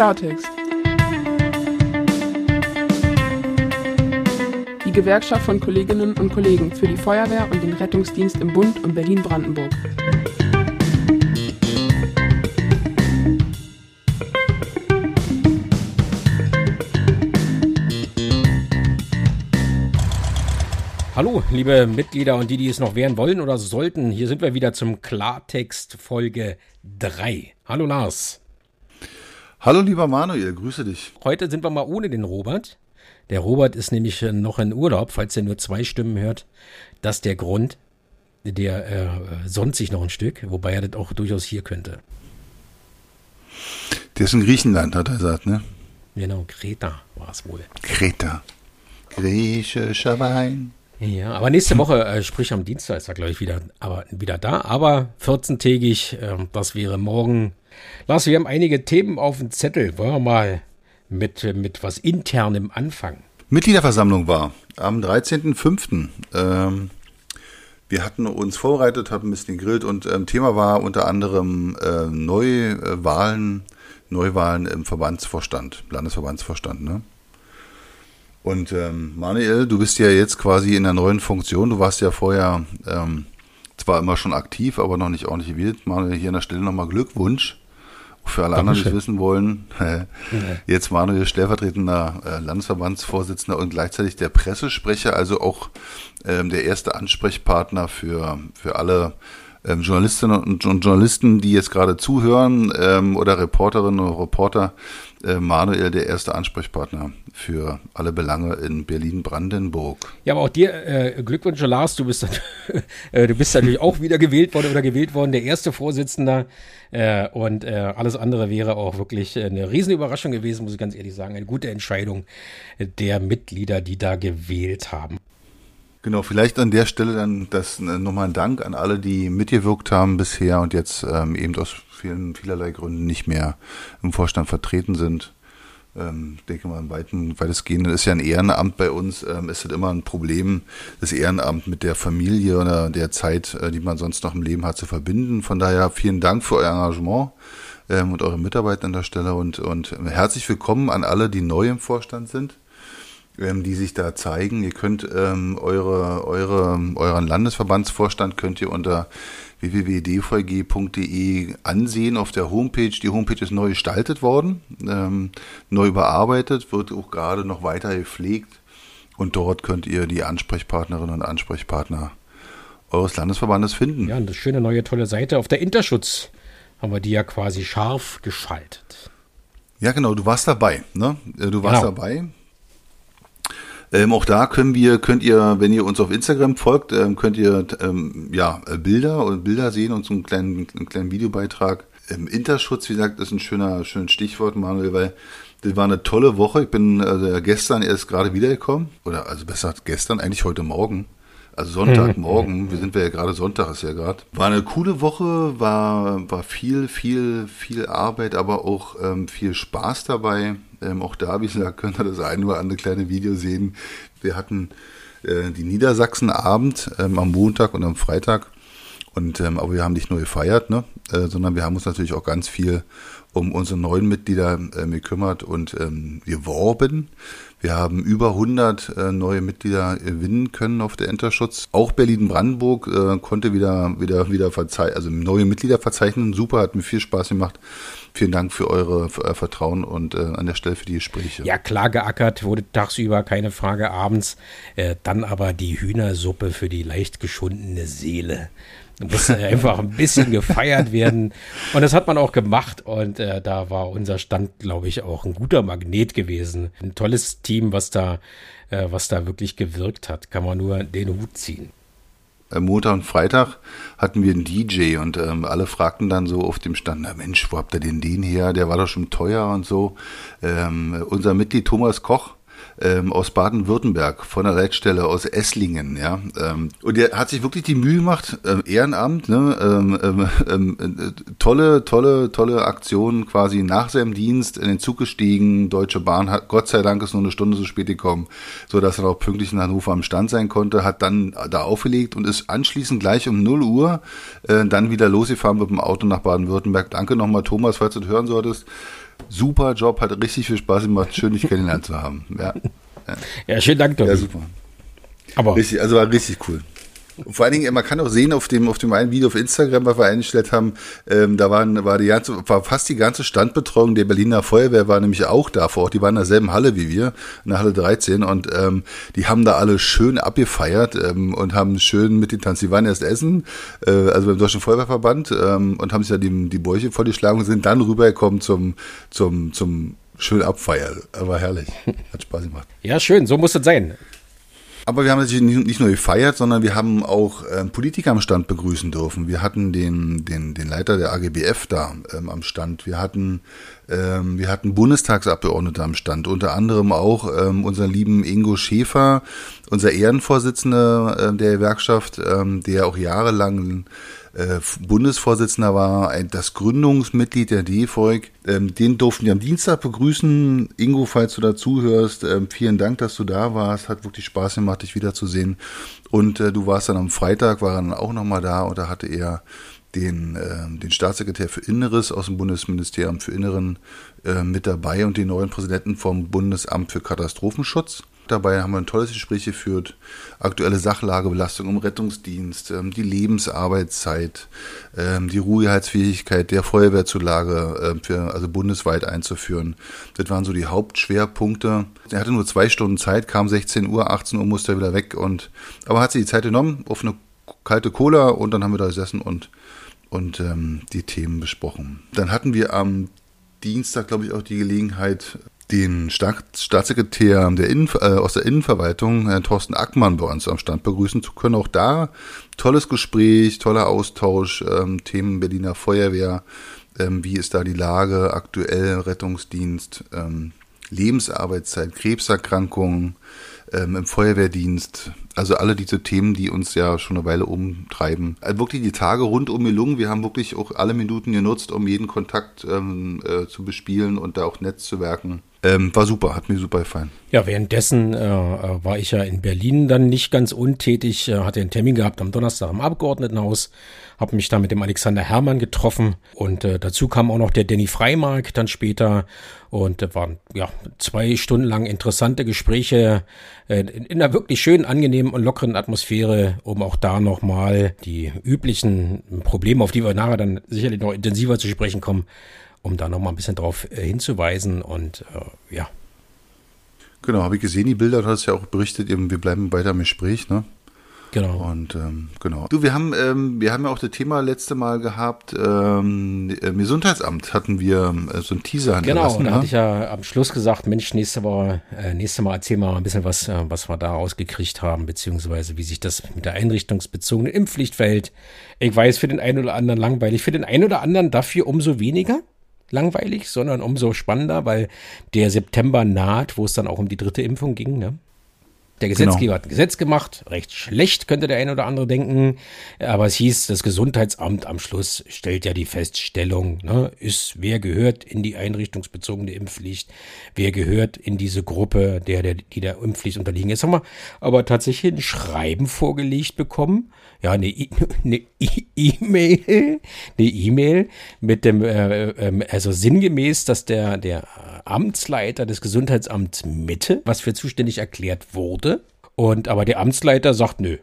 Klartext. Die Gewerkschaft von Kolleginnen und Kollegen für die Feuerwehr und den Rettungsdienst im Bund und Berlin-Brandenburg. Hallo, liebe Mitglieder und die, die es noch werden wollen oder sollten. Hier sind wir wieder zum Klartext Folge 3. Hallo Lars. Hallo lieber Manuel, grüße dich. Heute sind wir mal ohne den Robert. Der Robert ist nämlich äh, noch in Urlaub, falls er nur zwei Stimmen hört. Das ist der Grund. Der äh, sonnt sich noch ein Stück, wobei er das auch durchaus hier könnte. Der ist in Griechenland, hat er gesagt, ne? Genau, Kreta war es wohl. Kreta. Griechischer Wein. Ja, aber nächste Woche, äh, sprich am Dienstag, ist er, glaube ich, wieder, aber, wieder da. Aber 14-tägig, äh, das wäre morgen. Lars, wir haben einige Themen auf dem Zettel. Wollen wir mal mit, mit was Internem anfangen? Mitgliederversammlung war am 13.05. Ähm, wir hatten uns vorbereitet, haben ein bisschen gegrillt und ähm, Thema war unter anderem äh, Neuwahlen, Neuwahlen im Verbandsvorstand, Landesverbandsvorstand, ne? Und ähm, Manuel, du bist ja jetzt quasi in der neuen Funktion. Du warst ja vorher ähm, zwar immer schon aktiv, aber noch nicht ordentlich gewählt. Manuel, hier an der Stelle nochmal Glückwunsch. Für alle anderen, die es wissen wollen, äh, jetzt Manuel stellvertretender äh, Landesverbandsvorsitzender und gleichzeitig der Pressesprecher, also auch ähm, der erste Ansprechpartner für, für alle ähm, Journalistinnen und, Journalisten, die jetzt gerade zuhören ähm, oder Reporterinnen und Reporter, Manuel der erste Ansprechpartner für alle Belange in Berlin-Brandenburg. Ja, aber auch dir äh, Glückwünsche, Lars. Du bist, äh, du bist natürlich auch wieder gewählt worden oder gewählt worden, der erste Vorsitzender. Äh, und äh, alles andere wäre auch wirklich eine Riesenüberraschung gewesen, muss ich ganz ehrlich sagen. Eine gute Entscheidung der Mitglieder, die da gewählt haben. Genau, vielleicht an der Stelle dann das äh, nochmal ein Dank an alle, die mitgewirkt haben bisher und jetzt ähm, eben aus vielen, vielerlei Gründen nicht mehr im Vorstand vertreten sind. Ähm, denke mal, im weiten, weitestgehend ist ja ein Ehrenamt bei uns, ähm, ist halt immer ein Problem, das Ehrenamt mit der Familie oder der Zeit, äh, die man sonst noch im Leben hat, zu verbinden. Von daher vielen Dank für euer Engagement ähm, und eure Mitarbeit an der Stelle und, und herzlich willkommen an alle, die neu im Vorstand sind ähm, die sich da zeigen. Ihr könnt ähm, eure, eure, euren Landesverbandsvorstand könnt ihr unter www.dvg.de ansehen auf der Homepage. Die Homepage ist neu gestaltet worden, ähm, neu überarbeitet, wird auch gerade noch weiter gepflegt und dort könnt ihr die Ansprechpartnerinnen und Ansprechpartner eures Landesverbandes finden. Ja, eine schöne neue tolle Seite. Auf der Interschutz haben wir die ja quasi scharf geschaltet. Ja, genau, du warst dabei, ne? Du warst genau. dabei. Ähm, auch da können wir, könnt ihr, wenn ihr uns auf Instagram folgt, ähm, könnt ihr ähm, ja Bilder und Bilder sehen und so einen kleinen, einen kleinen Videobeitrag. Ähm, Interschutz, wie gesagt, ist ein schöner, schönes Stichwort, Manuel, weil das war eine tolle Woche. Ich bin also gestern erst gerade wiedergekommen. Oder also besser gestern, eigentlich heute Morgen. Also Sonntagmorgen, wir sind ja gerade Sonntag ist ja gerade. War eine coole Woche, war, war viel, viel, viel Arbeit, aber auch ähm, viel Spaß dabei. Ähm, auch da, wie gesagt, könnt ihr das ein oder andere kleine Video sehen. Wir hatten äh, die Niedersachsenabend ähm, am Montag und am Freitag. Und ähm, aber wir haben nicht nur gefeiert, ne, äh, sondern wir haben uns natürlich auch ganz viel um unsere neuen Mitglieder äh, gekümmert und ähm, geworben. Wir haben über 100 äh, neue Mitglieder gewinnen können auf der Enterschutz. Auch Berlin-Brandenburg äh, konnte wieder wieder wieder verzeichnen, also neue Mitglieder verzeichnen. Super, hat mir viel Spaß gemacht. Vielen Dank für eure für euer Vertrauen und äh, an der Stelle für die Gespräche. Ja, klar geackert wurde tagsüber, keine Frage, abends. Äh, dann aber die Hühnersuppe für die leicht geschundene Seele. Da musste einfach ein bisschen gefeiert werden. Und das hat man auch gemacht. Und äh, da war unser Stand, glaube ich, auch ein guter Magnet gewesen. Ein tolles Team, was da, äh, was da wirklich gewirkt hat. Kann man nur den Hut ziehen. Montag und Freitag hatten wir einen DJ und ähm, alle fragten dann so auf dem Stand, na Mensch, wo habt ihr denn den her? Der war doch schon teuer und so. Ähm, unser Mitglied Thomas Koch, ähm, aus Baden-Württemberg, von der Leitstelle aus Esslingen, ja. Ähm, und der hat sich wirklich die Mühe gemacht, ähm, Ehrenamt, ne, ähm, ähm, ähm äh, tolle, tolle, tolle Aktion quasi nach seinem Dienst in den Zug gestiegen. Deutsche Bahn hat, Gott sei Dank ist nur eine Stunde zu spät gekommen, so dass er auch pünktlich in Hannover am Stand sein konnte, hat dann da aufgelegt und ist anschließend gleich um 0 Uhr äh, dann wieder losgefahren mit dem Auto nach Baden-Württemberg. Danke nochmal, Thomas, falls du das hören solltest super Job, hat richtig viel Spaß gemacht, schön dich kennengelernt zu haben. Ja, ja schönen Dank, Tobi. Ja, super. Aber richtig, also war richtig cool. Vor allen Dingen, man kann auch sehen auf dem, auf dem einen Video auf Instagram, was wir eingestellt haben, ähm, da waren, war die ganze, war fast die ganze Standbetreuung der Berliner Feuerwehr war nämlich auch da vor Ort. Die waren in derselben Halle wie wir, in der Halle 13 und ähm, die haben da alle schön abgefeiert ähm, und haben schön mit den Tanz, die waren erst essen, äh, also beim Deutschen Feuerwehrverband ähm, und haben sich ja die, die Bäuche vorgeschlagen und sind dann rübergekommen zum, zum, zum schön abfeiern. Aber herrlich. Hat Spaß gemacht. Ja, schön, so muss es sein. Aber wir haben natürlich nicht nur gefeiert, sondern wir haben auch ähm, Politiker am Stand begrüßen dürfen. Wir hatten den, den, den Leiter der AGBF da ähm, am Stand. Wir hatten, ähm, wir hatten Bundestagsabgeordnete am Stand. Unter anderem auch ähm, unseren lieben Ingo Schäfer, unser Ehrenvorsitzender äh, der Gewerkschaft, ähm, der auch jahrelang äh, Bundesvorsitzender war, das Gründungsmitglied der DEFOIG. Ähm, den durften wir am Dienstag begrüßen. Ingo, falls du da zuhörst, ähm, vielen Dank, dass du da warst. Hat wirklich Spaß gemacht, dich wiederzusehen. Und äh, du warst dann am Freitag, war dann auch nochmal da und da hatte er den, äh, den Staatssekretär für Inneres aus dem Bundesministerium für Inneren äh, mit dabei und den neuen Präsidenten vom Bundesamt für Katastrophenschutz dabei haben wir ein tolles Gespräch geführt. Aktuelle Sachlage, Belastung im Rettungsdienst, ähm, die Lebensarbeitszeit, ähm, die Ruheheitsfähigkeit der Feuerwehrzulage äh, für, also bundesweit einzuführen. Das waren so die Hauptschwerpunkte. Er hatte nur zwei Stunden Zeit, kam 16 Uhr, 18 Uhr musste er wieder weg und, aber hat sich die Zeit genommen auf eine kalte Cola und dann haben wir da gesessen und, und ähm, die Themen besprochen. Dann hatten wir am Dienstag, glaube ich, auch die Gelegenheit, den Staatssekretär der Innen, äh, aus der Innenverwaltung, Herrn Thorsten Ackmann, bei uns am Stand begrüßen zu können. Auch da tolles Gespräch, toller Austausch, ähm, Themen Berliner Feuerwehr, ähm, wie ist da die Lage, aktuell Rettungsdienst, ähm, Lebensarbeitszeit, Krebserkrankungen ähm, im Feuerwehrdienst. Also alle diese Themen, die uns ja schon eine Weile umtreiben. Also wirklich die Tage rundum gelungen. Wir haben wirklich auch alle Minuten genutzt, um jeden Kontakt ähm, äh, zu bespielen und da auch Netz zu werken. Ähm, war super, hat mir super gefallen. Ja, währenddessen äh, äh, war ich ja in Berlin dann nicht ganz untätig, äh, hatte einen Termin gehabt am Donnerstag im Abgeordnetenhaus, habe mich da mit dem Alexander Herrmann getroffen und äh, dazu kam auch noch der Danny Freimark dann später und äh, waren ja zwei Stunden lang interessante Gespräche äh, in, in einer wirklich schönen, angenehmen und lockeren Atmosphäre, um auch da nochmal die üblichen Probleme, auf die wir nachher dann sicherlich noch intensiver zu sprechen kommen, um da nochmal ein bisschen drauf äh, hinzuweisen und äh, ja. Genau, habe ich gesehen, die Bilder, du hast ja auch berichtet, eben, wir bleiben weiter im Gespräch, ne? Genau. Und ähm, genau. Du, wir haben, ähm, wir haben ja auch das Thema letzte Mal gehabt, ähm, im Gesundheitsamt hatten wir äh, so ein Teaser Genau, da ne? hatte ich ja am Schluss gesagt, Mensch, nächste Woche, äh, nächste Mal erzählen wir mal ein bisschen was, äh, was wir da rausgekriegt haben, beziehungsweise wie sich das mit der einrichtungsbezogenen Impfpflicht verhält. Ich weiß, für den einen oder anderen langweilig, für den einen oder anderen dafür umso weniger langweilig, sondern umso spannender, weil der September naht, wo es dann auch um die dritte Impfung ging. Ne? Der Gesetzgeber genau. hat ein Gesetz gemacht, recht schlecht könnte der ein oder andere denken, aber es hieß, das Gesundheitsamt am Schluss stellt ja die Feststellung, ne, ist, wer gehört in die einrichtungsbezogene Impfpflicht, wer gehört in diese Gruppe, der, der, die der Impfpflicht unterliegen. Jetzt haben wir aber tatsächlich ein Schreiben vorgelegt bekommen, ja, eine E-Mail, eine E-Mail mit dem, äh, äh, also sinngemäß, dass der, der Amtsleiter des Gesundheitsamts Mitte, was für zuständig erklärt wurde. Und aber der Amtsleiter sagt, nö.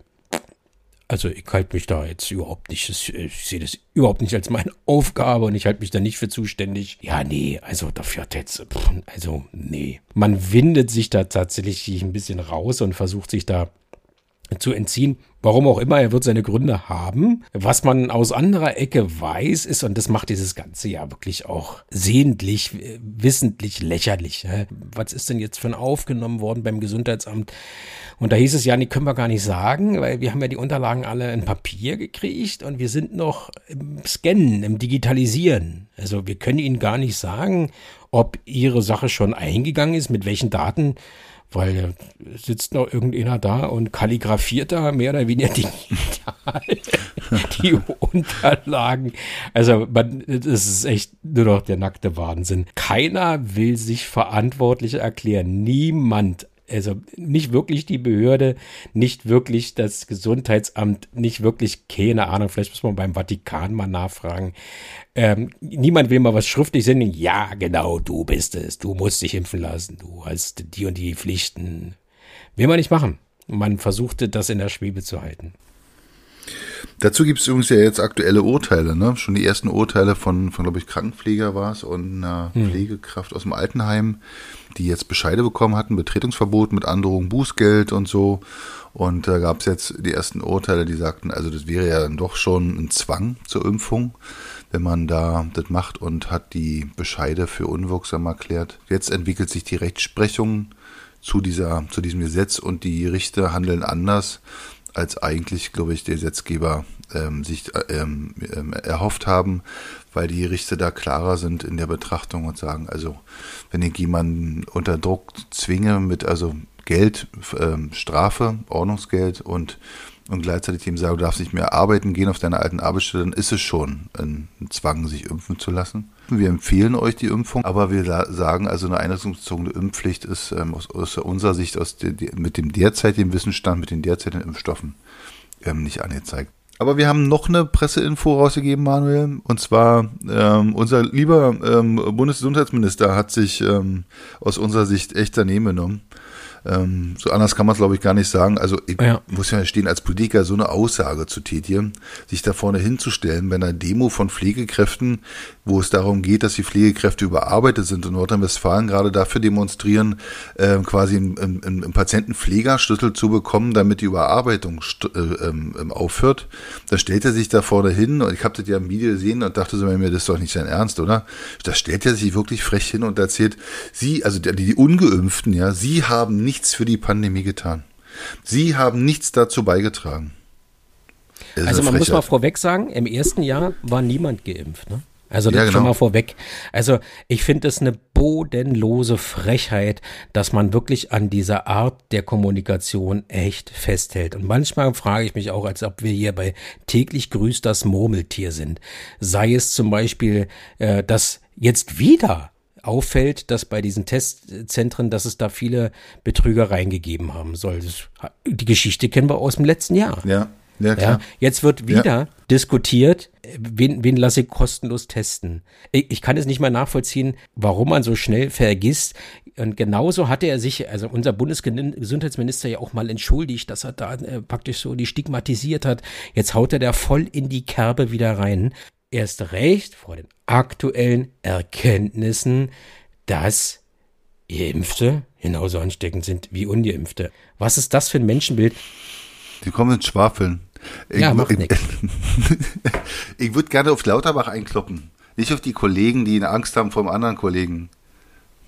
Also ich halte mich da jetzt überhaupt nicht, ich sehe das überhaupt nicht als meine Aufgabe und ich halte mich da nicht für zuständig. Ja, nee, also dafür hat jetzt, also nee. Man windet sich da tatsächlich ein bisschen raus und versucht sich da zu entziehen. Warum auch immer, er wird seine Gründe haben. Was man aus anderer Ecke weiß, ist, und das macht dieses Ganze ja wirklich auch sehentlich, wissentlich lächerlich. Was ist denn jetzt von aufgenommen worden beim Gesundheitsamt? Und da hieß es ja, die können wir gar nicht sagen, weil wir haben ja die Unterlagen alle in Papier gekriegt und wir sind noch im Scannen, im Digitalisieren. Also wir können Ihnen gar nicht sagen, ob Ihre Sache schon eingegangen ist, mit welchen Daten weil sitzt noch irgendeiner da und kalligrafiert da mehr oder weniger digital die Unterlagen. Also man, das ist echt nur noch der nackte Wahnsinn. Keiner will sich verantwortlich erklären. Niemand also nicht wirklich die Behörde, nicht wirklich das Gesundheitsamt, nicht wirklich, keine Ahnung, vielleicht muss man beim Vatikan mal nachfragen. Ähm, niemand will mal was schriftlich senden. Ja, genau, du bist es. Du musst dich impfen lassen. Du hast die und die Pflichten. Will man nicht machen. Man versuchte das in der Schwebe zu halten. Dazu gibt es übrigens ja jetzt aktuelle Urteile, ne? Schon die ersten Urteile von, von glaube ich, Krankenpfleger war es und einer hm. Pflegekraft aus dem Altenheim, die jetzt Bescheide bekommen hatten, Betretungsverbot mit Androhung Bußgeld und so. Und da gab es jetzt die ersten Urteile, die sagten, also das wäre ja dann doch schon ein Zwang zur Impfung, wenn man da das macht und hat die Bescheide für unwirksam erklärt. Jetzt entwickelt sich die Rechtsprechung zu dieser, zu diesem Gesetz und die Richter handeln anders als eigentlich, glaube ich, der Gesetzgeber ähm, sich ähm, ähm, erhofft haben, weil die Richter da klarer sind in der Betrachtung und sagen, also wenn ich jemanden unter Druck zwinge mit also Geld, ähm, Strafe, Ordnungsgeld und und gleichzeitig ihm sage, du darfst nicht mehr arbeiten gehen auf deiner alten Arbeitsstelle, dann ist es schon ein Zwang, sich impfen zu lassen. Wir empfehlen euch die Impfung, aber wir sagen, also eine einrichtungsbezogene Impfpflicht ist ähm, aus, aus, unserer Sicht aus de, de, mit dem derzeitigen Wissensstand, mit den derzeitigen Impfstoffen ähm, nicht angezeigt. Aber wir haben noch eine Presseinfo rausgegeben, Manuel. Und zwar ähm, unser lieber ähm, Bundesgesundheitsminister hat sich ähm, aus unserer Sicht echt daneben genommen. Ähm, so anders kann man es, glaube ich, gar nicht sagen. Also ich ja. muss ja stehen, als Politiker so eine Aussage zu tätigen, sich da vorne hinzustellen bei einer Demo von Pflegekräften, wo es darum geht, dass die Pflegekräfte überarbeitet sind in Nordrhein-Westfalen gerade dafür demonstrieren, äh, quasi einen, einen, einen Patientenpflegerschlüssel zu bekommen, damit die Überarbeitung äh, ähm, aufhört. Da stellt er sich da vorne hin und ich habe das ja im Video gesehen und dachte so mir, das ist doch nicht sein Ernst, oder? Da stellt er sich wirklich frech hin und erzählt, sie, also die, die Ungeimpften, ja, sie haben nichts für die Pandemie getan. Sie haben nichts dazu beigetragen. Also man muss mal vorweg sagen, im ersten Jahr war niemand geimpft. Ne? Also das ja, genau. schon mal vorweg. Also ich finde es eine bodenlose Frechheit, dass man wirklich an dieser Art der Kommunikation echt festhält. Und manchmal frage ich mich auch, als ob wir hier bei täglich grüßt das Murmeltier sind. Sei es zum Beispiel, äh, dass jetzt wieder auffällt, dass bei diesen Testzentren, dass es da viele Betrügereien gegeben haben soll. Die Geschichte kennen wir aus dem letzten Jahr. Ja. Ja, klar. Ja, jetzt wird wieder ja. diskutiert, wen, wen lasse ich kostenlos testen. Ich, ich kann es nicht mal nachvollziehen, warum man so schnell vergisst. Und genauso hatte er sich, also unser Bundesgesundheitsminister ja auch mal entschuldigt, dass er da äh, praktisch so die stigmatisiert hat. Jetzt haut er da voll in die Kerbe wieder rein. Erst recht vor den aktuellen Erkenntnissen, dass Geimpfte genauso ansteckend sind wie Ungeimpfte. Was ist das für ein Menschenbild? Die kommen ins Schwafeln. Ich, ja, macht nichts. Ich würde gerne auf Lauterbach einkloppen. Nicht auf die Kollegen, die Angst haben vor dem anderen Kollegen.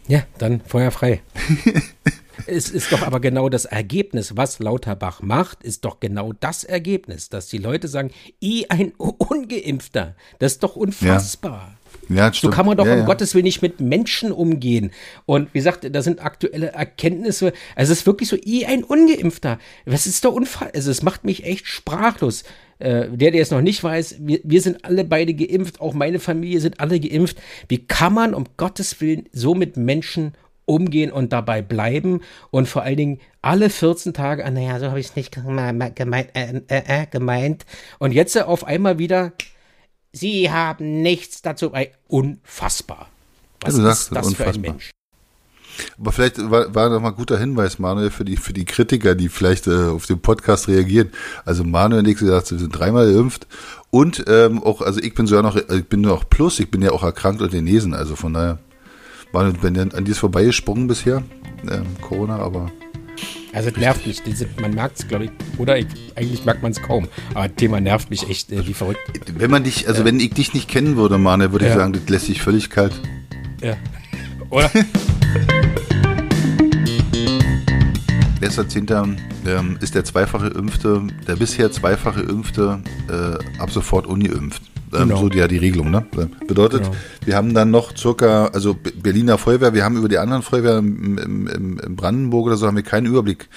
Ja, dann Feuer frei. es ist doch aber genau das Ergebnis, was Lauterbach macht, ist doch genau das Ergebnis, dass die Leute sagen, i ein Ungeimpfter, das ist doch unfassbar. Ja. Ja, so kann man doch ja, um ja. Gottes Willen nicht mit Menschen umgehen. Und wie gesagt, da sind aktuelle Erkenntnisse. Also es ist wirklich so, eh ein Ungeimpfter. Was ist doch Unfall? Also es macht mich echt sprachlos. Äh, der, der es noch nicht weiß, wir, wir sind alle beide geimpft, auch meine Familie sind alle geimpft. Wie kann man um Gottes Willen so mit Menschen umgehen und dabei bleiben und vor allen Dingen alle 14 Tage, ah, naja, so habe ich es nicht gemeint, äh, äh, äh, gemeint. Und jetzt auf einmal wieder, Sie haben nichts dazu. Unfassbar. Was ja, ist das unfassbar. für ein Mensch? Aber vielleicht war, war noch mal ein guter Hinweis, Manuel, für die, für die Kritiker, die vielleicht äh, auf den Podcast reagieren. Also Manuel und ich gesagt, wir sind dreimal geimpft und ähm, auch, also ich bin sogar noch, ich bin noch plus, ich bin ja auch erkrankt und genesen, also von daher, Manuel, bin an dir ist vorbeigesprungen bisher, ähm, Corona, aber also es nervt mich. Diese, man merkt es, glaube ich, oder ich, eigentlich merkt man es kaum. Aber das Thema nervt mich echt äh, wie verrückt. Wenn man dich, also äh, wenn ich dich nicht kennen würde, Mane, würde ja. ich sagen, das lässt sich völlig kalt. Ja. Oder? Letzter Zehnter ähm, ist der zweifache Impfte, der bisher zweifache Impfte äh, ab sofort ungeimpft. Ähm, genau. So ja die Regelung, ne? Bedeutet, genau. wir haben dann noch circa, also Berliner Feuerwehr, wir haben über die anderen Feuerwehren im, im, im Brandenburg oder so haben wir keinen Überblick,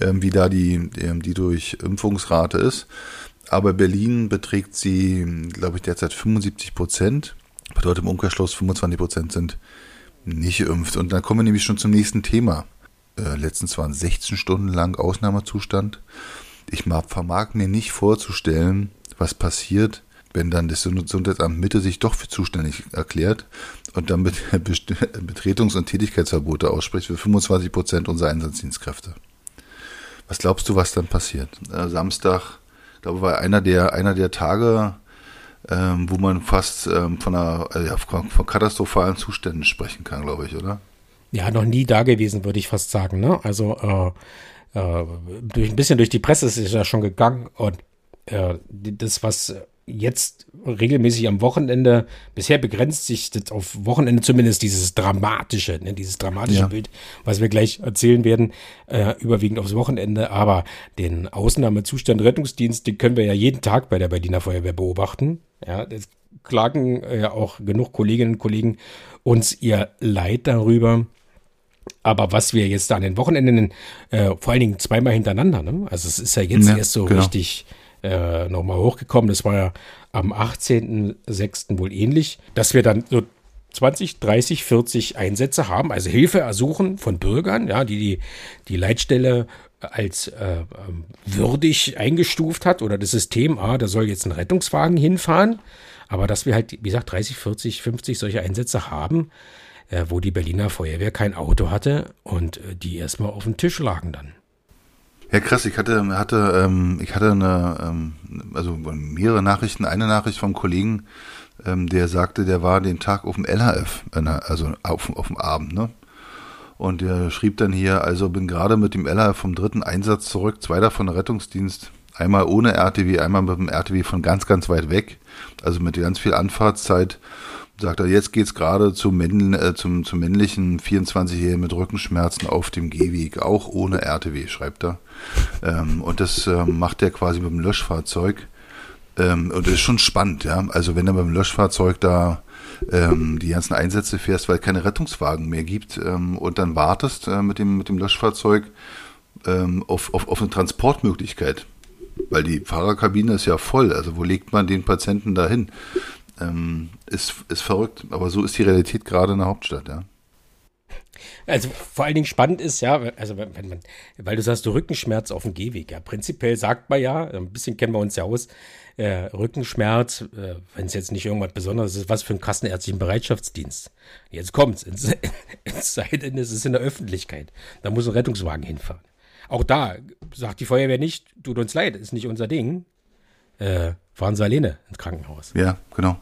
ähm, wie da die, die, die Durchimpfungsrate ist. Aber Berlin beträgt sie, glaube ich, derzeit 75 Prozent. Bedeutet im Umkehrschluss 25 Prozent sind nicht geimpft. Und dann kommen wir nämlich schon zum nächsten Thema. äh, letztens waren 16 Stunden lang Ausnahmezustand. Ich vermag mir nicht vorzustellen, was passiert, wenn dann das Gesundheitsamt Mitte sich doch für zuständig erklärt und dann Betretungs- und Tätigkeitsverbote ausspricht für 25 Prozent unserer Einsatzdienstkräfte. Was glaubst du, was dann passiert? Äh, Samstag, glaube war einer der einer der Tage, ähm, wo man fast ähm, von, einer, äh, von katastrophalen Zuständen sprechen kann, glaube ich, oder? Ja, noch nie da gewesen, würde ich fast sagen. Ne? Also äh, äh, durch ein bisschen durch die Presse ist es ja schon gegangen und äh, das, was jetzt regelmäßig am Wochenende, bisher begrenzt sich das auf Wochenende zumindest dieses dramatische, ne, dieses dramatische ja. Bild, was wir gleich erzählen werden, äh, überwiegend aufs Wochenende. Aber den Ausnahmezustand Rettungsdienst, den können wir ja jeden Tag bei der Berliner Feuerwehr beobachten. Ja, das klagen ja auch genug Kolleginnen und Kollegen uns ihr Leid darüber. Aber was wir jetzt da an den Wochenenden, äh, vor allen Dingen zweimal hintereinander, ne? also es ist ja jetzt ja, erst so genau. richtig äh, nochmal hochgekommen. Das war ja am 18.06. wohl ähnlich, dass wir dann so 20, 30, 40 Einsätze haben, also Hilfe ersuchen von Bürgern, ja, die die, die Leitstelle als äh, ähm, würdig eingestuft hat oder das System, ah, da soll jetzt ein Rettungswagen hinfahren, aber dass wir halt, wie gesagt, 30, 40, 50 solche Einsätze haben, äh, wo die Berliner Feuerwehr kein Auto hatte und äh, die erstmal auf dem Tisch lagen dann. Ja, krass, ich hatte, hatte, ähm, ich hatte eine, ähm, also mehrere Nachrichten, eine Nachricht vom Kollegen, ähm, der sagte, der war den Tag auf dem LHF, also auf, auf dem Abend, ne? Und der schrieb dann hier, also bin gerade mit dem LHF vom dritten Einsatz zurück, zwei davon Rettungsdienst, einmal ohne RTW, einmal mit dem RTW von ganz, ganz weit weg, also mit ganz viel Anfahrtszeit sagt er, jetzt geht's gerade zum, Männ, äh, zum, zum männlichen 24-Jährigen mit Rückenschmerzen auf dem Gehweg, auch ohne RTW, schreibt er. Ähm, und das äh, macht er quasi mit dem Löschfahrzeug. Ähm, und das ist schon spannend, ja. Also wenn er mit dem Löschfahrzeug da ähm, die ganzen Einsätze fährst, weil keine Rettungswagen mehr gibt ähm, und dann wartest äh, mit, dem, mit dem Löschfahrzeug ähm, auf, auf, auf eine Transportmöglichkeit. Weil die Fahrerkabine ist ja voll. Also wo legt man den Patienten da hin? Ähm, ist, ist verrückt. Aber so ist die Realität gerade in der Hauptstadt, ja. Also vor allen Dingen spannend ist ja, also wenn man, weil du sagst, du Rückenschmerz auf dem Gehweg. Ja, prinzipiell sagt man ja, ein bisschen kennen wir uns ja aus, äh, Rückenschmerz, äh, wenn es jetzt nicht irgendwas Besonderes ist, was für einen kassenärztlichen Bereitschaftsdienst. Jetzt kommt's, es, es sei denn, es ist in der Öffentlichkeit. Da muss ein Rettungswagen hinfahren. Auch da sagt die Feuerwehr nicht, tut uns leid, ist nicht unser Ding. Äh, fahren Sie alleine ins Krankenhaus. Ja, genau.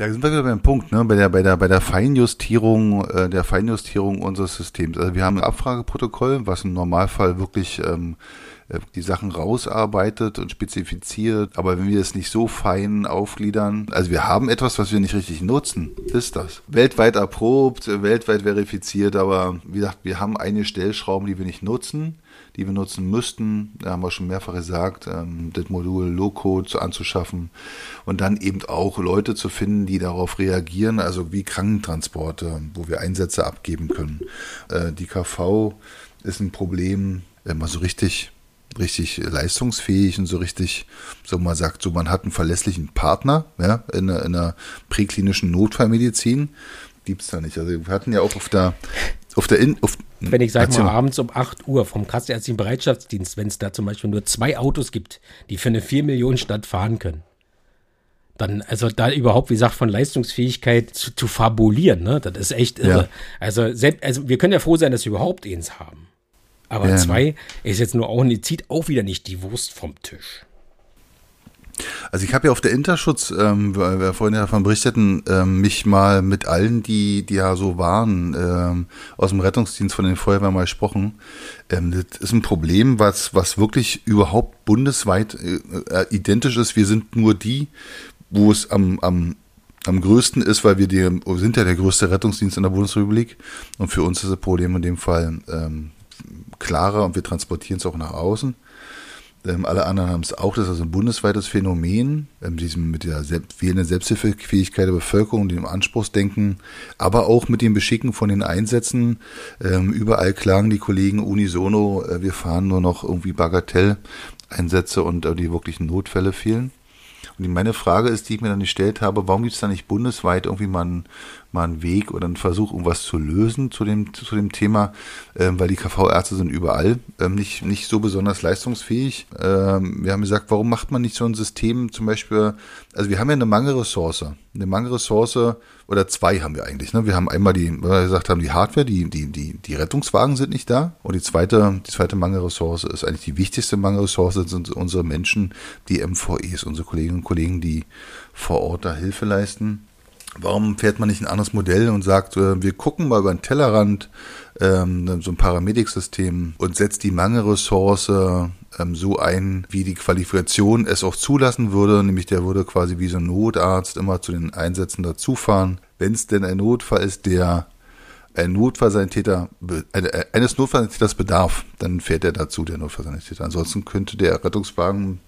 Da sind wir wieder beim Punkt, ne? bei, der, bei, der, bei der Feinjustierung, äh, der Feinjustierung unseres Systems. Also wir haben ein Abfrageprotokoll, was im Normalfall wirklich ähm, äh, die Sachen rausarbeitet und spezifiziert. Aber wenn wir es nicht so fein aufgliedern, also wir haben etwas, was wir nicht richtig nutzen, ist das. Weltweit erprobt, weltweit verifiziert, aber wie gesagt, wir haben einige Stellschrauben, die wir nicht nutzen die wir nutzen müssten. Da haben wir schon mehrfach gesagt, ähm, das Modul Low-Code anzuschaffen und dann eben auch Leute zu finden, die darauf reagieren, also wie Krankentransporte, wo wir Einsätze abgeben können. Äh, die KV ist ein Problem, wenn man so richtig richtig leistungsfähig und so richtig, so man sagt, so man hat einen verlässlichen Partner ja, in, in einer präklinischen Notfallmedizin. Gibt es da nicht. Also wir hatten ja auch auf der auf der In auf, Wenn ich sage mal abends um 8 Uhr vom Kassenärztlichen Bereitschaftsdienst, wenn es da zum Beispiel nur zwei Autos gibt, die für eine 4 Millionen Stadt fahren können, dann, also da überhaupt, wie gesagt, von Leistungsfähigkeit zu, zu fabulieren, ne, das ist echt irre. Ja. Also, selbst, also wir können ja froh sein, dass wir überhaupt eins haben. Aber ja. zwei ist jetzt nur auch, zieht auch wieder nicht die Wurst vom Tisch. Also ich habe ja auf der Interschutz, ähm, weil wir vorhin davon berichteten, ähm, mich mal mit allen, die, die ja so waren, ähm, aus dem Rettungsdienst von den Feuerwehren mal gesprochen. Ähm, das ist ein Problem, was, was wirklich überhaupt bundesweit äh, äh, identisch ist. Wir sind nur die, wo es am, am, am größten ist, weil wir die, sind ja der größte Rettungsdienst in der Bundesrepublik. Und für uns ist das Problem in dem Fall ähm, klarer und wir transportieren es auch nach außen. Ähm, alle anderen haben es auch. Das ist also ein bundesweites Phänomen, ähm, diesem, mit der selbst, fehlenden Selbsthilfefähigkeit der Bevölkerung, dem Anspruchsdenken, aber auch mit dem Beschicken von den Einsätzen. Ähm, überall klagen die Kollegen unisono, äh, wir fahren nur noch irgendwie Bagatell-Einsätze und äh, die wirklichen Notfälle fehlen. Meine Frage ist, die ich mir dann gestellt habe, warum gibt es da nicht bundesweit irgendwie mal einen, mal einen Weg oder einen Versuch, irgendwas zu lösen zu dem, zu dem Thema, ähm, weil die KV-Ärzte sind überall ähm, nicht, nicht so besonders leistungsfähig. Ähm, wir haben gesagt, warum macht man nicht so ein System zum Beispiel, also wir haben ja eine Mangelressource, eine Mangelressource oder zwei haben wir eigentlich. Ne? Wir haben einmal die, weil wir gesagt haben, die Hardware, die, die, die, die Rettungswagen sind nicht da. Und die zweite, die zweite Mangelressource ist eigentlich die wichtigste Mangelressource, sind unsere Menschen, die MVEs, unsere Kolleginnen und Kollegen, die vor Ort da Hilfe leisten. Warum fährt man nicht ein anderes Modell und sagt, äh, wir gucken mal über den Tellerrand, ähm, so ein Paramedic-System und setzt die Mangelressource ähm, so ein, wie die Qualifikation es auch zulassen würde, nämlich der würde quasi wie so ein Notarzt immer zu den Einsätzen dazufahren. Wenn es denn ein Notfall ist, der ein Notfallsanitäter, eines Notfallsanitäters bedarf, dann fährt er dazu, der Notfallsanitäter. Ansonsten könnte der Rettungswagen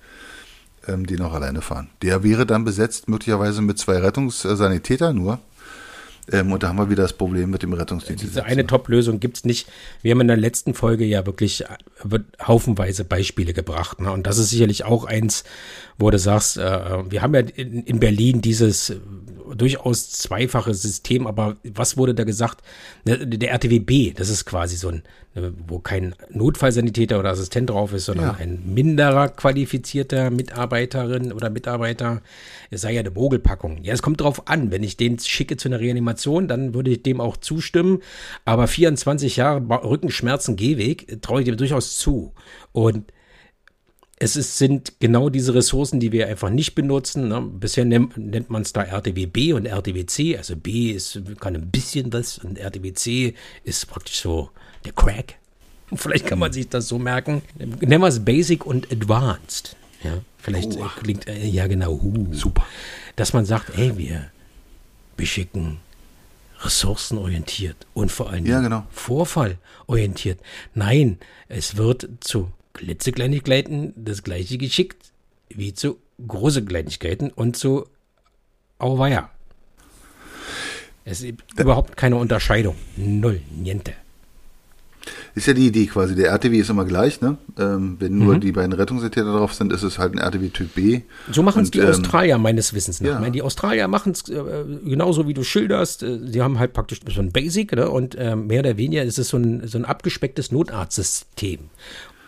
ähm, die noch alleine fahren. Der wäre dann besetzt möglicherweise mit zwei Rettungssanitätern nur. Ähm, und da haben wir wieder das Problem mit dem Rettungsdienst. Diese eine Top-Lösung gibt es nicht. Wir haben in der letzten Folge ja wirklich äh, haufenweise Beispiele gebracht. Ne? Und das ist sicherlich auch eins, wo du sagst, äh, wir haben ja in, in Berlin dieses äh, durchaus zweifache System, aber was wurde da gesagt? Ne, der RTWB, das ist quasi so ein, wo kein Notfallsanitäter oder Assistent drauf ist, sondern ja. ein minderer qualifizierter Mitarbeiterin oder Mitarbeiter. Es sei ja eine Mogelpackung. Ja, es kommt drauf an. Wenn ich den schicke zu einer Reanimation, dann würde ich dem auch zustimmen. Aber 24 Jahre Rückenschmerzen Gehweg traue ich dem durchaus zu. Und es ist, sind genau diese Ressourcen, die wir einfach nicht benutzen. Ne? Bisher nennt, nennt man es da RTWB und RTWC. Also B ist, kann ein bisschen was und RTWC ist praktisch so der Crack. Vielleicht kann man sich das so merken. Nennen wir es Basic und Advanced. Ja, vielleicht oh. klingt, äh, ja genau, uh, super. Dass man sagt, ey, wir beschicken ressourcenorientiert und vor allem ja, genau. vorfallorientiert. Nein, es wird zu Klitzekleinigkeiten das gleiche geschickt wie zu große Kleinigkeiten und zu Auweia. Es ist überhaupt keine Unterscheidung. Null, niente. Ist ja die Idee quasi. Der RTW ist immer gleich, ne? Ähm, wenn nur mhm. die beiden Rettungssanitäter drauf sind, ist es halt ein RTW Typ B. So machen es die ähm, Australier meines Wissens nach. Ja. Meine, die Australier machen es äh, genauso wie du schilderst. Äh, sie haben halt praktisch so ein Basic, ne? Und äh, mehr oder weniger ist es so ein, so ein abgespecktes Notarztsystem.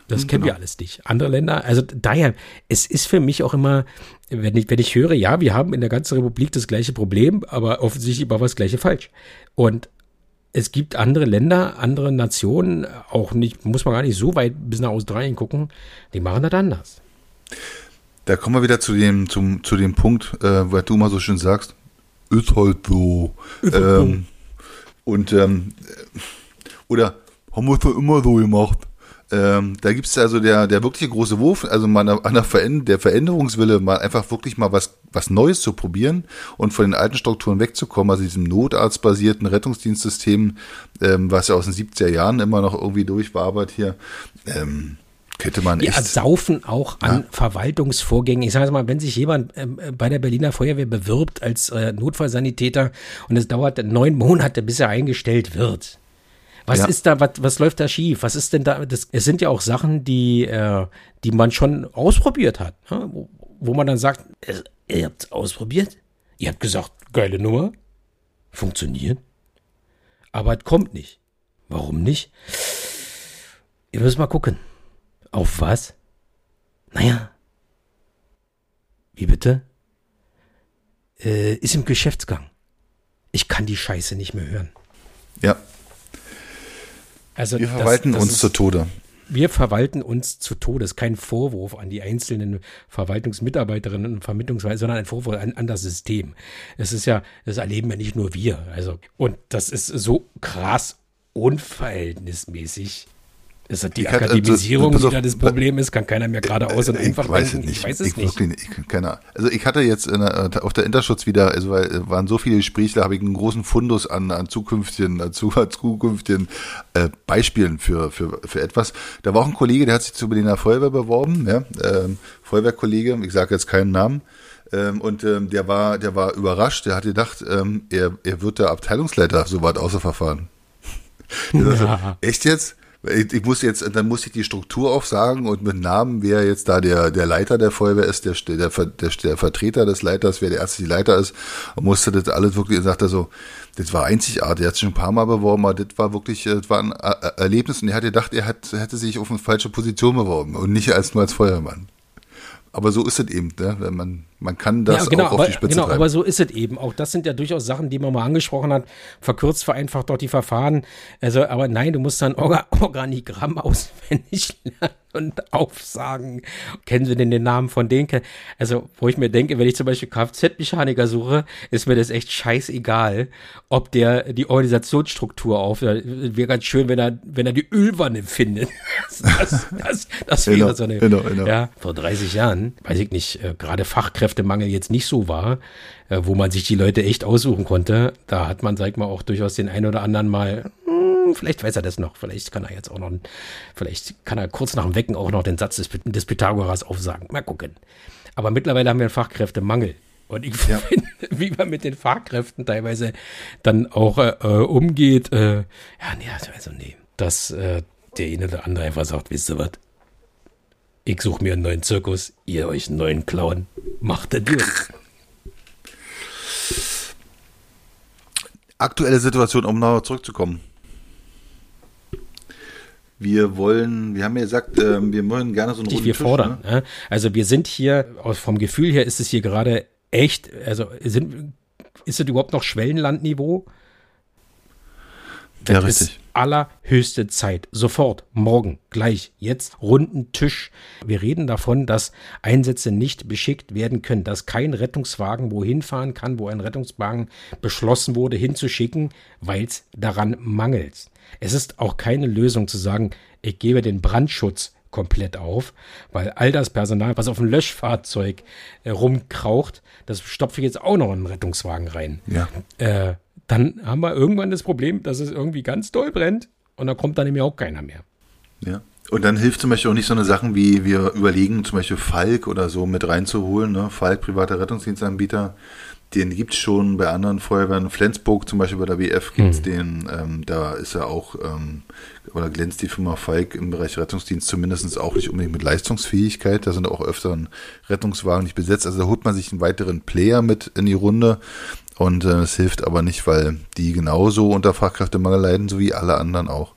Das mhm, kennen genau. wir alles nicht. Andere Länder, also daher, es ist für mich auch immer, wenn ich, wenn ich höre, ja, wir haben in der ganzen Republik das gleiche Problem, aber offensichtlich war das gleiche falsch. Und es gibt andere Länder, andere Nationen, auch nicht, muss man gar nicht so weit bis nach Australien gucken, die machen das anders. Da kommen wir wieder zu dem, zum, zu dem Punkt, äh, weil du mal so schön sagst, ist halt so. Ist halt ähm, und ähm, oder haben wir es doch immer so gemacht. Ähm, da gibt es also der, der wirkliche große Wurf, also mal an der, Veränder der Veränderungswille, mal einfach wirklich mal was, was Neues zu probieren und von den alten Strukturen wegzukommen, also diesem notarztbasierten Rettungsdienstsystem, ähm, was ja aus den 70er Jahren immer noch irgendwie durchwabert hier. Ähm, könnte man Die ersaufen auch an ja. Verwaltungsvorgängen. Ich sage mal, wenn sich jemand äh, bei der Berliner Feuerwehr bewirbt als äh, Notfallsanitäter und es dauert neun Monate, bis er eingestellt wird, was ja. ist da, was, was läuft da schief? Was ist denn da? Das, es sind ja auch Sachen, die, äh, die man schon ausprobiert hat, ne? wo, wo man dann sagt, äh, ihr habt ausprobiert? Ihr habt gesagt, geile Nummer, funktioniert, aber es kommt nicht. Warum nicht? Ihr müsst mal gucken. Auf was? Naja. Wie bitte? Äh, ist im Geschäftsgang. Ich kann die Scheiße nicht mehr hören. Ja, also wir verwalten das, uns ist, zu Tode. Wir verwalten uns zu Tode. Das ist kein Vorwurf an die einzelnen Verwaltungsmitarbeiterinnen und Vermittlungsweise, sondern ein Vorwurf an, an das System. Es ist ja, das erleben ja nicht nur wir. Also, und das ist so krass unverhältnismäßig ist das die also, Akademisierung, also, die da das Problem ist? Kann keiner mehr geradeaus und einfach ich weiß denken? Nicht. Ich weiß es ich nicht. Ich, keine, also ich hatte jetzt der, auf der Interschutz wieder, also weil, waren so viele Gespräche, da habe ich einen großen Fundus an, an zukünftigen, an zukünftigen äh, Beispielen für, für, für etwas. Da war auch ein Kollege, der hat sich zu Berliner Feuerwehr beworben, ja, ähm, Feuerwehrkollege, ich sage jetzt keinen Namen. Ähm, und ähm, der war, der war überrascht, der hat gedacht, ähm, er, er wird der Abteilungsleiter so weit außer Verfahren. Ja. echt jetzt? Ich, muss jetzt, dann muss ich die Struktur aufsagen und mit Namen, wer jetzt da der, der Leiter der Feuerwehr ist, der, der, der, der Vertreter des Leiters, wer der ärztliche Leiter ist, musste das alles wirklich, sagt er so, das war einzigartig, er hat sich schon ein paar Mal beworben, aber das war wirklich, das war ein Erlebnis und er hat gedacht, er hat, hätte sich auf eine falsche Position beworben und nicht als nur als Feuerwehrmann. Aber so ist es eben, ne? wenn man man kann das ja, genau, auch auf aber, die Spitze Genau, treiben. aber so ist es eben. Auch das sind ja durchaus Sachen, die man mal angesprochen hat. Verkürzt, vereinfacht dort die Verfahren. Also, aber nein, du musst dann Orga Organigramm auswendig lernen und aufsagen. Kennen Sie denn den Namen von denen? Also, wo ich mir denke, wenn ich zum Beispiel Kfz-Mechaniker suche, ist mir das echt scheißegal, ob der die Organisationsstruktur auf. Wäre ganz schön, wenn er, wenn er die Ölwanne findet. Das, das, das wäre Genau, so eine. genau, genau. Ja, vor 30 Jahren, weiß ich nicht, äh, gerade Fachkräftemangel jetzt nicht so war, äh, wo man sich die Leute echt aussuchen konnte. Da hat man, sag ich mal, auch durchaus den einen oder anderen mal, hm, vielleicht weiß er das noch, vielleicht kann er jetzt auch noch, vielleicht kann er kurz nach dem Wecken auch noch den Satz des, des Pythagoras aufsagen. Mal gucken. Aber mittlerweile haben wir einen Fachkräftemangel. Und ich Ja. finde, wie man mit den Fachkräften teilweise dann auch äh, äh, umgeht, äh, ja, nee, also nee, dass äh, der eine oder andere einfach sagt, wisst ihr was, ich suche mir einen neuen Zirkus, ihr euch einen neuen Clown, macht das durch. Aktuelle Situation, um noch zurückzukommen. Wir wollen, wir haben ja gesagt, ähm, wir wollen gerne so einen runden wir Tisch, fordern. Ne? Ne? Also wir sind hier, vom Gefühl her ist es hier gerade echt, also sind, ist es überhaupt noch Schwellenlandniveau? Ja, Das ist richtig. allerhöchste Zeit. Sofort, morgen, gleich, jetzt, runden Tisch. Wir reden davon, dass Einsätze nicht beschickt werden können, dass kein Rettungswagen wohin fahren kann, wo ein Rettungswagen beschlossen wurde, hinzuschicken, weil es daran mangelt. Es ist auch keine Lösung zu sagen, ich gebe den Brandschutz komplett auf, weil all das Personal, was auf dem Löschfahrzeug äh, rumkraucht, das stopfe ich jetzt auch noch in einen Rettungswagen rein Ja. äh, dann haben wir irgendwann das Problem, dass es irgendwie ganz doll brennt und da kommt dann nämlich auch keiner mehr. Ja. Und dann hilft zum Beispiel auch nicht so eine Sachen wie wir überlegen, zum Beispiel Falk oder so mit reinzuholen. Ne? Falk, privater Rettungsdienstanbieter, den gibt's schon bei anderen Feuerwehren. Flensburg zum Beispiel bei der WF gibt's den. Ähm, da ist er auch, ähm, oder glänzt die Firma Falk im Bereich Rettungsdienst zumindest auch nicht unbedingt mit Leistungsfähigkeit. Da sind auch öfter Rettungswagen nicht besetzt. Also da holt man sich einen weiteren Player mit in die Runde. Und äh, es hilft aber nicht, weil die genauso unter Fachkräftemangel leiden, so wie alle anderen auch.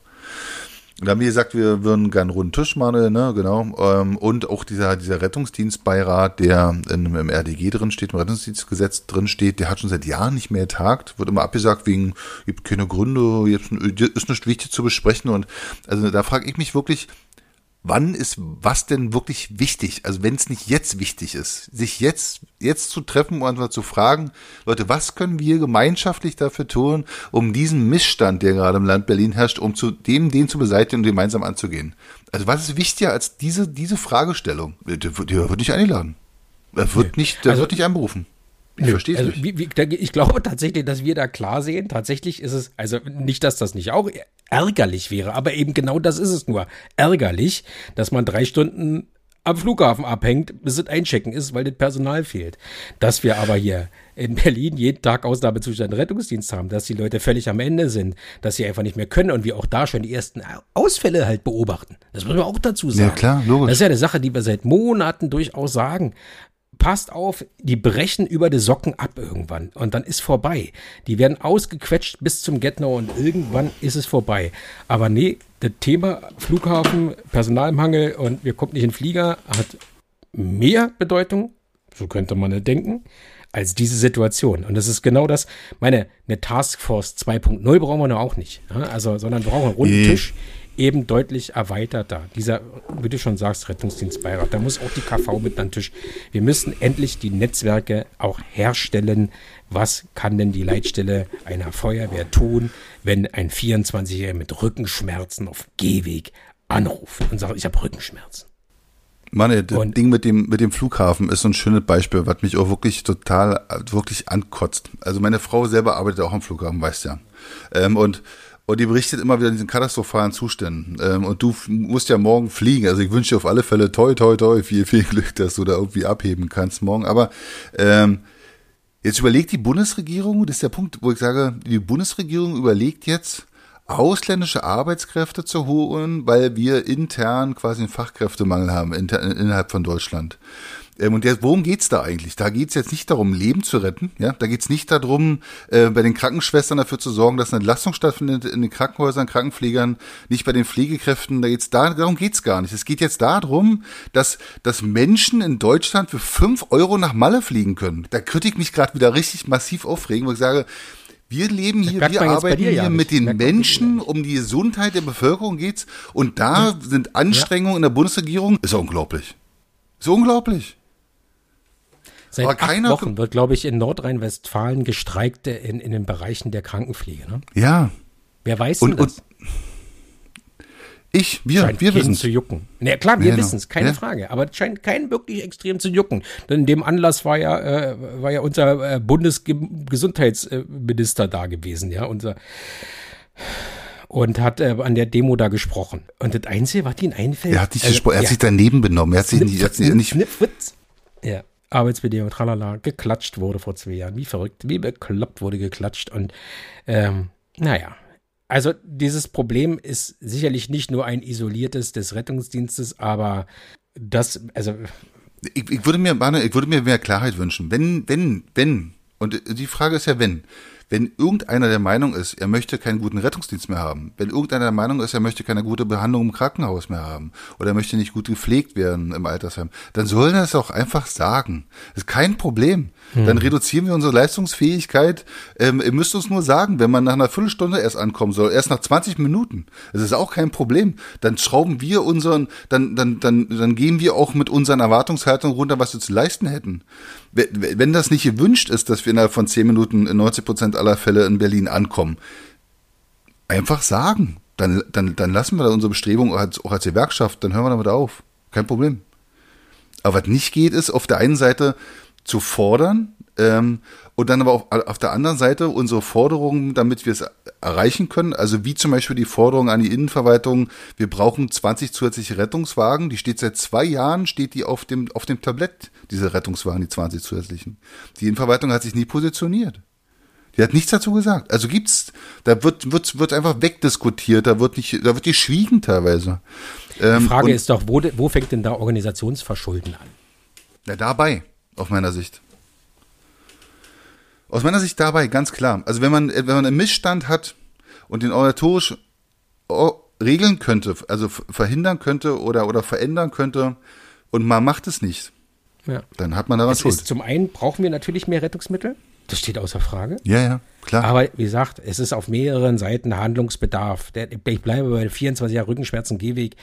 Und haben wir gesagt, wir würden gerne einen runden Tisch machen, ne, genau. Ähm, und auch dieser, dieser Rettungsdienstbeirat, der in, im RDG drin steht, im Rettungsdienstgesetz drin steht, der hat schon seit Jahren nicht mehr getagt, wird immer abgesagt wegen, gibt keine Gründe, ist nicht wichtig zu besprechen. Und also da frage ich mich wirklich, wann ist was denn wirklich wichtig? Also wenn es nicht jetzt wichtig ist, sich jetzt jetzt zu treffen und einfach zu fragen, Leute, was können wir gemeinschaftlich dafür tun, um diesen Missstand, der gerade im Land Berlin herrscht, um zu dem den zu beseitigen und gemeinsam anzugehen? Also was ist wichtiger als diese diese Fragestellung? Der, der wird nicht eingeladen. Er wird nicht, der Also- wird nicht anberufen. Ich Nö, verstehe es also, nicht. Wie, wie, ich glaube tatsächlich, dass wir da klar sehen. Tatsächlich ist es, also nicht, dass das nicht auch ärgerlich wäre, aber eben genau das ist es nur. Ärgerlich, dass man drei Stunden am Flughafen abhängt, bis es einchecken ist, weil das Personal fehlt. Dass wir aber hier in Berlin jeden Tag Ausnahmezustand Rettungsdienst haben, dass die Leute völlig am Ende sind, dass sie einfach nicht mehr können und wir auch da schon die ersten Ausfälle halt beobachten. Das müssen wir auch dazu sagen. klar, logisch. Das ist ja eine Sache, die wir seit Monaten durchaus sagen. Passt auf, die brechen über die Socken ab irgendwann und dann ist vorbei. Die werden ausgequetscht bis zum Getno und irgendwann ist es vorbei. Aber nee, das Thema Flughafen, Personalmangel und wir kommen nicht in den Flieger hat mehr Bedeutung, so könnte man es denken, als diese Situation. Und das ist genau das, meine, eine Taskforce 2.0 brauchen wir noch auch nicht. Ja? Also, sondern wir brauchen einen runden Nee. Tisch, eben deutlich erweiterter. Dieser, wie du schon sagst, Rettungsdienstbeirat, da muss auch die KV mit an den Tisch. Wir müssen endlich die Netzwerke auch herstellen. Was kann denn die Leitstelle einer Feuerwehr tun, wenn ein 24-Jähriger mit Rückenschmerzen auf Gehweg anruft und sagt, ich habe Rückenschmerzen? Mann, das Und- Ding mit dem, mit dem Flughafen ist so ein schönes Beispiel, was mich auch wirklich total, äh, wirklich ankotzt. Also meine Frau selber arbeitet auch am Flughafen, weißt ja. Ähm, und, und die berichtet immer wieder in diesen katastrophalen Zuständen. Ähm, und du musst ja morgen fliegen. Also ich wünsche dir auf alle Fälle toi, toi, toi, viel, viel Glück, dass du da irgendwie abheben kannst morgen. Aber ähm, jetzt überlegt die Bundesregierung, das ist der Punkt, wo ich sage, die Bundesregierung überlegt jetzt, ausländische Arbeitskräfte zu holen, weil wir intern quasi einen Fachkräftemangel haben innerhalb von Deutschland. Ähm, und jetzt, worum geht's da eigentlich? Da geht's jetzt nicht darum, Leben zu retten. Ja, da geht's nicht darum, äh, bei den Krankenschwestern dafür zu sorgen, dass eine Entlastung stattfindet in den Krankenhäusern, Krankenpflegern, nicht bei den Pflegekräften. Da geht's da, darum geht's gar nicht. Es geht jetzt darum, dass, dass Menschen in Deutschland für fünf Euro nach Malle fliegen können. Da ich mich gerade wieder richtig massiv aufregen, wo ich sage, wir leben hier, wir arbeiten hier ja mit den Menschen, um die Gesundheit der Bevölkerung geht's. Und da sind Anstrengungen ja. in der Bundesregierung. Ist unglaublich. Ist unglaublich. Seit Aber acht Wochen wird, glaube ich, in Nordrhein-Westfalen gestreikt in, in den Bereichen der Krankenpflege. Ne? Ja. Wer weiß und, denn das? Und ich, wir, scheint wir wissen zu jucken. Na ja, klar, wir ja, wissen es, keine ja. Frage. Aber es scheint keinen wirklich extrem zu jucken. Denn in dem Anlass war ja, äh, war ja unser äh, Bundesgesundheitsminister da gewesen, ja, unser und hat äh, an der Demo da gesprochen. Und das Einzige, was ihm einfällt. Er hat, nicht also, er hat sich daneben benommen. Er hat sich nicht, nicht, nicht, nicht ja. Arbeitsbedingungen, tralala, geklatscht wurde vor zwei Jahren. Wie verrückt, wie bekloppt wurde geklatscht. Und ähm, naja, also dieses Problem ist sicherlich nicht nur ein isoliertes des Rettungsdienstes, aber das, also. Ich, ich würde mir, ich würde mir mehr Klarheit wünschen. Wenn, wenn, wenn, und die Frage ist ja wenn, wenn irgendeiner der Meinung ist, er möchte keinen guten Rettungsdienst mehr haben, wenn irgendeiner der Meinung ist, er möchte keine gute Behandlung im Krankenhaus mehr haben oder er möchte nicht gut gepflegt werden im Altersheim, dann sollen er es auch einfach sagen. Das ist kein Problem. Hm. Dann reduzieren wir unsere Leistungsfähigkeit. Ähm, ihr müsst uns nur sagen, wenn man nach einer Viertelstunde erst ankommen soll, erst nach 20 Minuten. Das ist auch kein Problem. Dann schrauben wir unseren, dann, dann, dann, dann gehen wir auch mit unseren Erwartungshaltungen runter, was wir zu leisten hätten wenn das nicht gewünscht ist, dass wir innerhalb von zehn Minuten in 90 Prozent aller Fälle in Berlin ankommen, einfach sagen. Dann, dann, dann lassen wir da unsere Bestrebungen auch als, auch als Gewerkschaft, dann hören wir damit auf. Kein Problem. Aber was nicht geht, ist auf der einen Seite zu fordern ähm, und dann aber auf, auf der anderen Seite unsere Forderungen, damit wir es erreichen können, also wie zum Beispiel die Forderung an die Innenverwaltung, wir brauchen 20 zusätzliche Rettungswagen, die steht seit zwei Jahren, steht die auf dem, auf dem Tablett, diese Rettungswagen, die 20 zusätzlichen. Die Innenverwaltung hat sich nie positioniert. Die hat nichts dazu gesagt. Also gibt's, da wird, wird, wird einfach wegdiskutiert, da wird nicht, da wird geschwiegen teilweise. Ähm, die Frage ist doch, wo, wo fängt denn da Organisationsverschulden an? Na, dabei, auf meiner Sicht. Aus meiner Sicht dabei ganz klar. Also wenn man, wenn man einen Missstand hat und den organisatorisch regeln könnte, also verhindern könnte oder, oder verändern könnte und man macht es nicht, ja. dann hat man daran es Schuld. Ist, zum einen brauchen wir natürlich mehr Rettungsmittel. Das steht außer Frage. Ja, ja, klar. Aber wie gesagt, es ist auf mehreren Seiten Handlungsbedarf. ich bleibe bei 24 Jahre Rückenschmerzen, Gehweg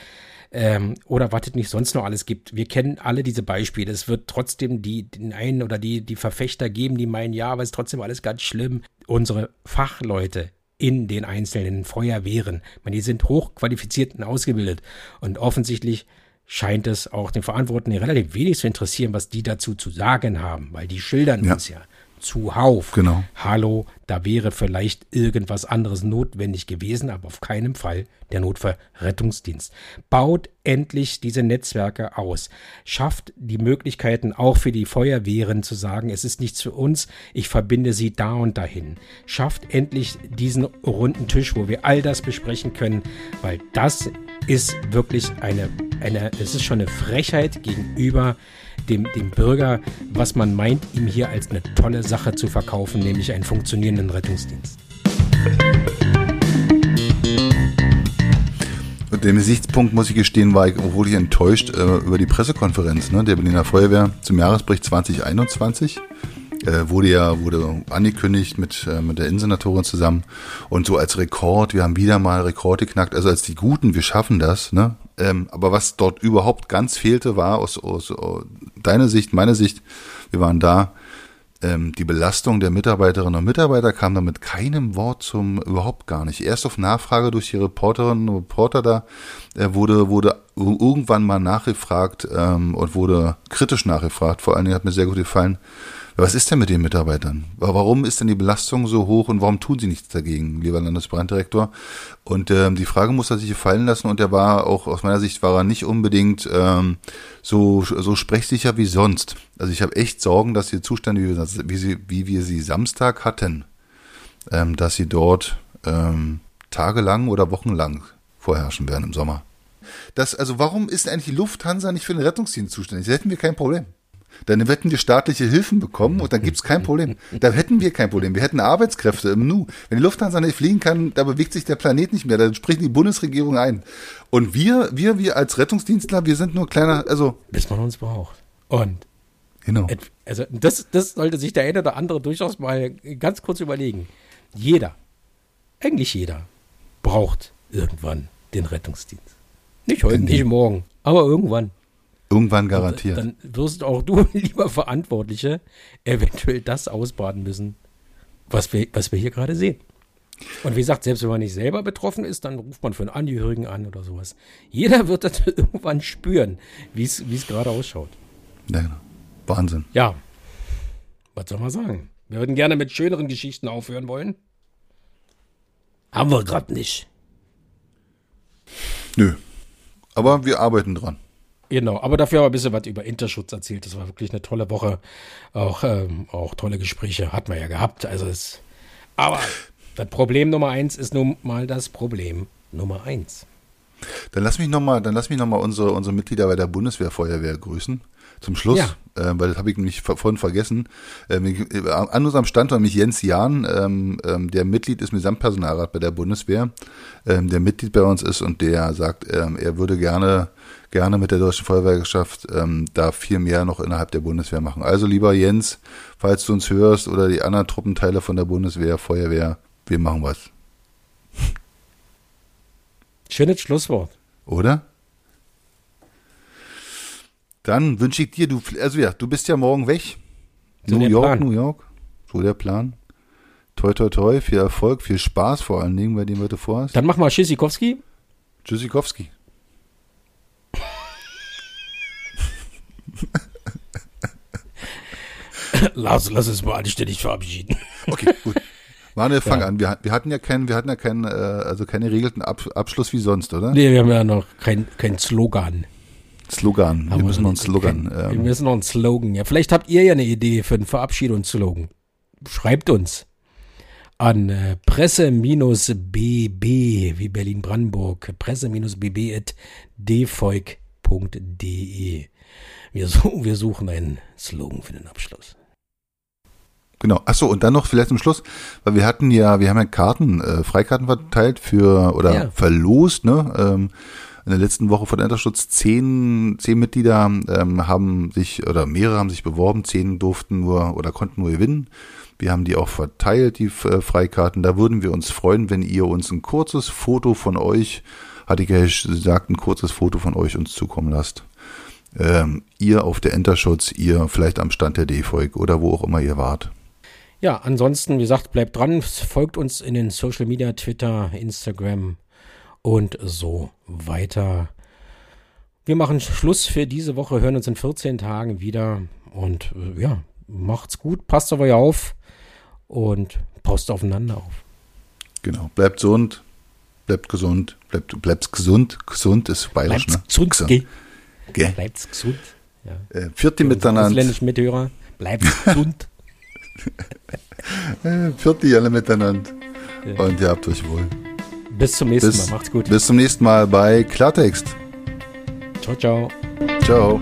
ähm, oder was es nicht sonst noch alles gibt. Wir kennen alle diese Beispiele. Es wird trotzdem die, den einen oder die, die Verfechter geben, die meinen, ja, aber es ist trotzdem alles ganz schlimm. Unsere Fachleute in den einzelnen Feuerwehren, meine, die sind hochqualifiziert und ausgebildet und offensichtlich scheint es auch den Verantwortlichen relativ wenig zu interessieren, was die dazu zu sagen haben, weil die schildern ja. uns ja zuhauf. Genau. Hallo, da wäre vielleicht irgendwas anderes notwendig gewesen, aber auf keinen Fall der Notfallrettungsdienst. Baut endlich diese Netzwerke aus. Schafft die Möglichkeiten auch für die Feuerwehren zu sagen, es ist nichts für uns, ich verbinde sie da und dahin. Schafft endlich diesen runden Tisch, wo wir all das besprechen können, weil das ist wirklich eine, eine es ist schon eine Frechheit gegenüber dem, dem Bürger, was man meint, ihm hier als eine tolle Sache zu verkaufen, nämlich einen funktionierenden Rettungsdienst. Und dem Gesichtspunkt muss ich gestehen, war ich obwohl ich enttäuscht äh, über die Pressekonferenz ne, der Berliner Feuerwehr zum Jahresbericht 2021 äh, wurde ja wurde angekündigt mit, äh, mit der Innensenatorin zusammen und so als Rekord, wir haben wieder mal Rekord geknackt, also als die Guten, wir schaffen das, ne? Ähm, aber was dort überhaupt ganz fehlte, war aus, aus, aus deiner Sicht, meine Sicht, wir waren da, ähm, die Belastung der Mitarbeiterinnen und Mitarbeiter kam da mit keinem Wort zum überhaupt gar nicht. Erst auf Nachfrage durch die Reporterinnen und Reporter da äh, wurde, wurde irgendwann mal nachgefragt ähm, und wurde kritisch nachgefragt. Vor allen Dingen hat mir sehr gut gefallen, was ist denn mit den Mitarbeitern? Warum ist denn die Belastung so hoch und warum tun sie nichts dagegen, lieber Landesbranddirektor? Und ähm, die Frage muss er sich gefallen lassen und er war auch aus meiner Sicht war er nicht unbedingt ähm, so so sprechsicher wie sonst. Also ich habe echt Sorgen, dass die Zustände, wie wir, wie, sie, wie wir sie Samstag hatten, ähm, dass sie dort ähm, tagelang oder wochenlang vorherrschen werden im Sommer. Das, also warum ist eigentlich die Lufthansa nicht für den Rettungsdienst zuständig? Da hätten wir kein Problem. Dann hätten wir staatliche Hilfen bekommen und dann gibt's kein Problem. Da hätten wir kein Problem. Wir hätten Arbeitskräfte im Nu. Wenn die Lufthansa nicht fliegen kann, da bewegt sich der Planet nicht mehr. Da spricht die Bundesregierung ein. Und wir, wir, wir als Rettungsdienstler, wir sind nur kleiner, also. Bis man uns braucht. Und. Genau. Also, das, das sollte sich der eine oder andere durchaus mal ganz kurz überlegen. Jeder, eigentlich jeder, braucht irgendwann den Rettungsdienst. Nicht heute, nicht morgen, aber irgendwann. Irgendwann garantiert. Und dann wirst auch du, lieber Verantwortliche, eventuell das ausbaden müssen, was wir, was wir hier gerade sehen. Und wie gesagt, selbst wenn man nicht selber betroffen ist, dann ruft man für einen Angehörigen an oder sowas. Jeder wird das irgendwann spüren, wie es gerade ausschaut. Ja, genau. Wahnsinn. Ja. Was soll man sagen? Wir würden gerne mit schöneren Geschichten aufhören wollen. Haben wir gerade nicht. Nö. Aber wir arbeiten dran. Genau, aber dafür haben wir ein bisschen was über Interschutz erzählt. Das war wirklich eine tolle Woche. Auch, ähm, auch tolle Gespräche hat man ja gehabt. Also es, aber das Problem Nummer eins ist nun mal das Problem Nummer eins. Dann lass mich nochmal, dann lass mich noch unsere, unsere Mitglieder bei der Bundeswehrfeuerwehr grüßen. Zum Schluss, ja. äh, weil das habe ich nämlich vorhin vergessen. Ähm, an unserem Standort nämlich Jens Jahn, ähm, ähm, der Mitglied ist im Gesamtpersonalrat bei der Bundeswehr, ähm, der Mitglied bei uns ist und der sagt, ähm, er würde gerne gerne mit der Deutschen Feuerwehrgesellschaft ähm, da viel mehr noch innerhalb der Bundeswehr machen. Also lieber Jens, falls du uns hörst oder die anderen Truppenteile von der Bundeswehr, Feuerwehr, wir machen was. Schönes Schlusswort. Oder? Dann wünsche ich dir, du, also ja, du bist ja morgen weg. So New York, Plan. New York. So der Plan. Toi, toi, toi, viel Erfolg, viel Spaß vor allen Dingen bei dem, was du vorhast. Dann mach mal Tschüssikowski. Tschüssikowski. lass, lass uns mal anständig verabschieden. Okay, gut. Manuel, fang ja. an. Wir, wir, hatten ja keinen, wir hatten ja keinen, äh, also keinen geregelten Ab Abschluss wie sonst, oder? Nee, wir haben ja noch keinen kein Slogan. Slogan. Wir müssen noch einen Slogan. Ähm. Wir müssen noch einen Slogan. Ja, vielleicht habt ihr ja eine Idee für einen Verabschiedungsslogan. Schreibt uns an äh, presse-bb wie Berlin-Brandenburg, presse-bb.dvolk.de. Wir, wir suchen einen Slogan für den Abschluss. Genau. Achso, und dann noch vielleicht zum Schluss, weil wir hatten ja, wir haben ja Karten, äh, Freikarten verteilt für oder ja. verlost, ne? Ähm, in der letzten Woche von Enterschutz zehn, zehn Mitglieder ähm, haben sich oder mehrere haben sich beworben, zehn durften nur oder konnten nur gewinnen. Wir haben die auch verteilt, die äh, Freikarten. Da würden wir uns freuen, wenn ihr uns ein kurzes Foto von euch, hatte ich ja gesagt, ein kurzes Foto von euch uns zukommen lasst. Ähm, ihr auf der Enterschutz, ihr vielleicht am Stand der D-Volk oder wo auch immer ihr wart. Ja, ansonsten, wie gesagt, bleibt dran, folgt uns in den Social Media, Twitter, Instagram und so weiter. Wir machen Schluss für diese Woche, hören uns in 14 Tagen wieder und äh, ja, macht's gut, passt auf euch auf und passt aufeinander auf. Genau, bleibt gesund, bleibt gesund, bleibt, bleibt gesund, gesund ist bayerisch, bleibt ne? Gesund, gesund. Ge. Bleibt gesund. Ja. Äh, vierte miteinander. Ausländischen Mithörer, bleibt gesund. Vierte alle miteinander. Ja. Und ihr habt euch wohl. Bis zum nächsten bis, Mal. Macht's gut. Bis zum nächsten Mal bei Klartext. Ciao, ciao. Ciao.